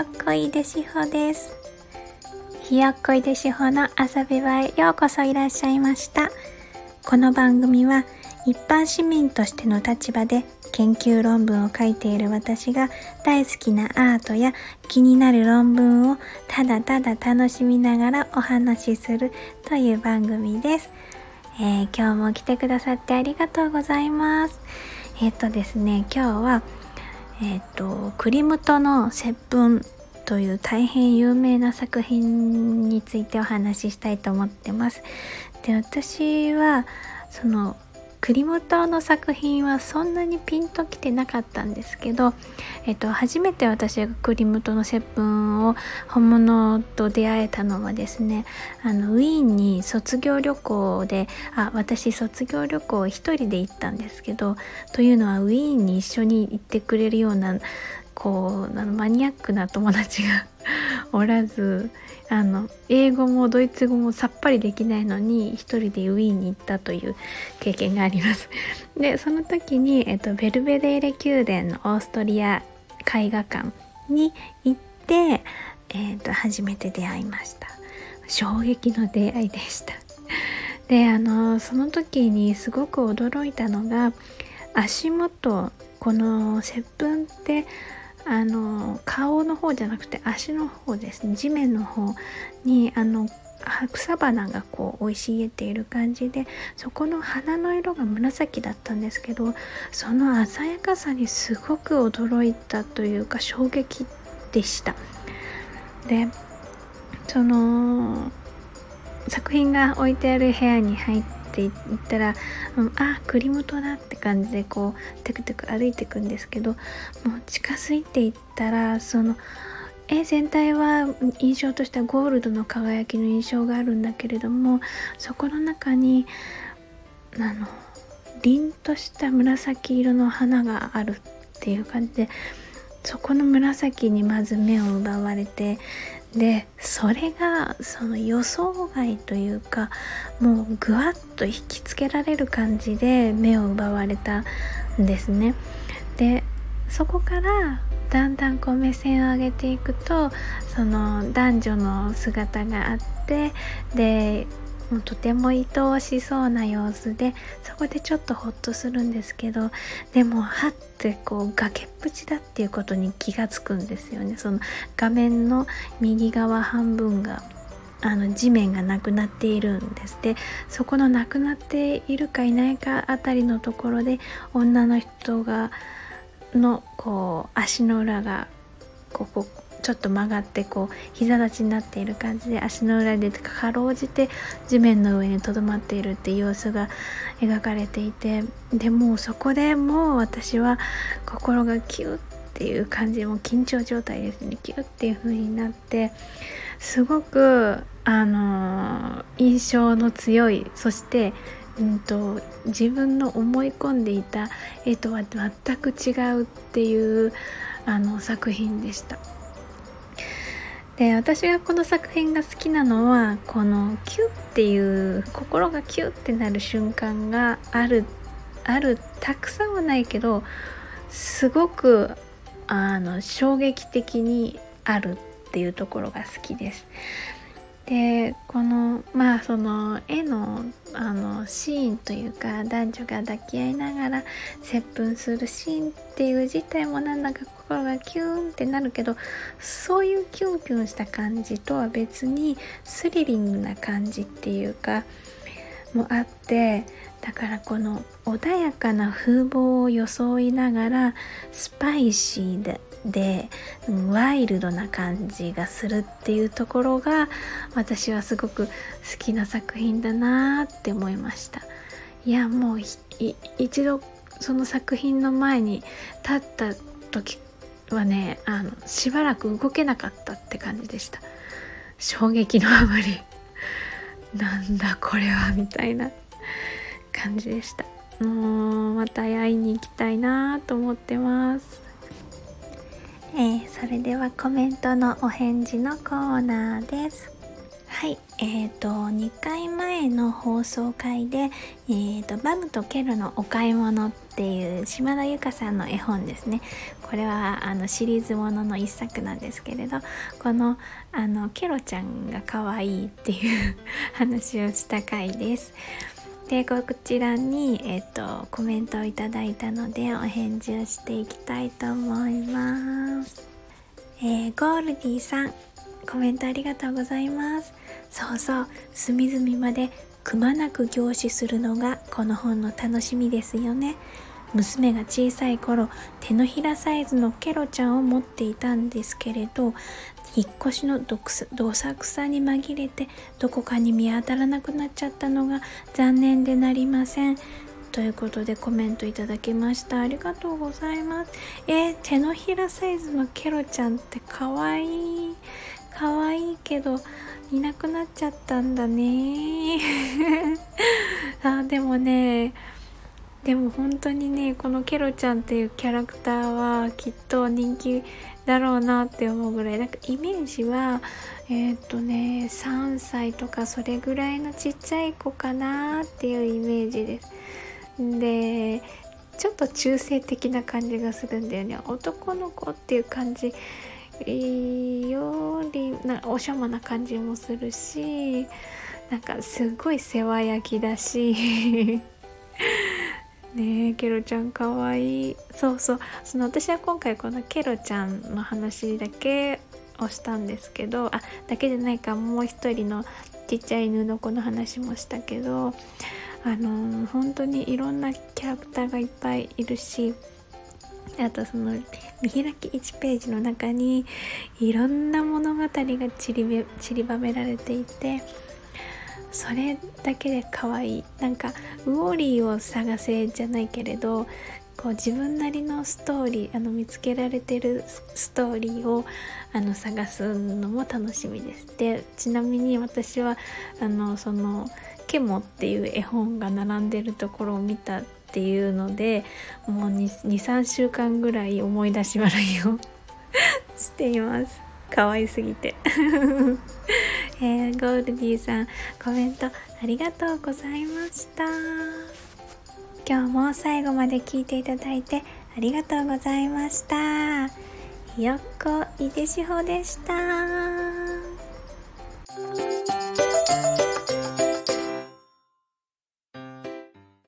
よっこいでしほですひよっこいでしほの遊び場へようこそいらっしゃいましたこの番組は一般市民としての立場で研究論文を書いている私が大好きなアートや気になる論文をただただ楽しみながらお話しするという番組です。えー、今日も来てくださってありがとうございます。えっ、とですね、今日は、えっ、ー、と、クリムトの接吻という大変有名な作品についてお話ししたいと思ってます。で、私は、その、栗本の作品はそんなにピンときてなかったんですけど、えっと、初めて私が栗本の接吻を本物と出会えたのはですねあのウィーンに卒業旅行であ私卒業旅行一人で行ったんですけどというのはウィーンに一緒に行ってくれるようなこうあのマニアックな友達が おらずあの英語もドイツ語もさっぱりできないのに一人でウィーンに行ったという経験があります。でその時に、えっと、ベルベデーレ宮殿のオーストリア絵画館に行って、えっと、初めて出会いました。衝撃の出会いでした。であのその時にすごく驚いたのが足元この接吻ってあの顔の方じゃなくて足の方ですね。地面の方にあの草花がこう生い茂っている感じでそこの花の色が紫だったんですけどその鮮やかさにすごく驚いたというか衝撃でした。でその作品が置いてある部屋に入ってって言ったら、うん、あ栗本だって感じでこうテクテク歩いていくんですけどもう近づいていったらその絵全体は印象としてはゴールドの輝きの印象があるんだけれどもそこの中にあの凛とした紫色の花があるっていう感じでそこの紫にまず目を奪われてでそれがその予想外というかもうぐわっと引きつけられる感じで目を奪われたんですね。でそこからだんだんこう目線を上げていくとその男女の姿があってでもうとても愛おしそうな様子でそこでちょっとホッとするんですけどでもはってこう崖っぷちだっていうことに気がつくんですよね。その画面の右側半分があの地面がなくなっているんです。でそこのなくなっているかいないかあたりのところで女の人がのこう足の裏がここちょっと曲がってこう膝立ちになっている感じで足の裏でかろうじて地面の上にとどまっているっていう様子が描かれていてでもそこでもう私は心がキュッっていう感じも緊張状態ですねキュッっていう風になってすごくあの印象の強いそしてうんと、自分の思い込んでいた絵とは全く違うっていうあの作品でした。で私がこの作品が好きなのはこのキュッっていう心がキュッってなる瞬間があるあるたくさんはないけどすごくあの衝撃的にあるっていうところが好きです。でこのまあその絵のあのシーンというか男女が抱き合いながら接吻するシーンっていう自体もなんだか心がキューンってなるけどそういうキュンキュンした感じとは別にスリリングな感じっていうかもあってだからこの穏やかな風貌を装いながらスパイシーでで、ワイルドな感じがするっていうところが私はすごく好きな作品だなって思いました。いやもう一度その作品の前に立った時はねあのしばらく動けなかったって感じでした。衝撃のあまり。なんだこれはみたいな感じでした。もうまた会いに行きたいなと思ってます。えー、それではコメントのお返事のコーナーです。はい、え、ー、と2回前の放送回で、えーと「バムとケロのお買い物」っていう島田由香さんの絵本ですねこれはあのシリーズものの一作なんですけれどこのあのケロちゃんが可愛いっていう 話をした回です。でこちらに、えっ、ー、とコメントをいただいたのでお返事をしていきたいと思います。えー、ゴールディさんコメントありがとうございます。そうそう隅々までくまなく凝視するのがこの本の楽しみですよね。娘が小さい頃手のひらサイズのケロちゃんを持っていたんですけれど引っ越しのどさくさに紛れてどこかに見当たらなくなっちゃったのが残念でなりません。ということでコメントいただきました。ありがとうございます。えー、手のひらサイズのケロちゃんってかわい。い可愛いいけどいなくなっちゃったんだね。あでもねでも本当にねこのケロちゃんっていうキャラクターはきっと人気だろうなって思うぐらい。なんかイメージはえっ、とね3歳とかそれぐらいのちっちゃい子かなっていうイメージです。でちょっと中性的な感じがするんだよね。男の子っていう感じよりなおしゃまな感じもするしなんかすごい世話焼きだし。ねえケロちゃんかわいい。そうそう。その私は今回このケロちゃんの話だけをしたんですけどあだけじゃないか。もう一人のちっちゃい犬の子の話もしたけどあのー、本当にいろんなキャラクターがいっぱいいるしあとその見開き1ページの中にいろんな物語が散り散りばめられていてそれだけで可愛いなんかウォーリーを探せじゃないけれどこう自分なりのストーリーあの見つけられてるストーリーをあの探すのも楽しみです。でちなみに私はあのその「ケモ」っていう絵本が並んでるところを見たっていうのでもう23週間ぐらい思い出し笑いを しています。可愛すぎて。えー、ゴールディさんコメントありがとうございました。今日も最後まで聞いていただいてありがとうございました。ひよっこいでしほでした。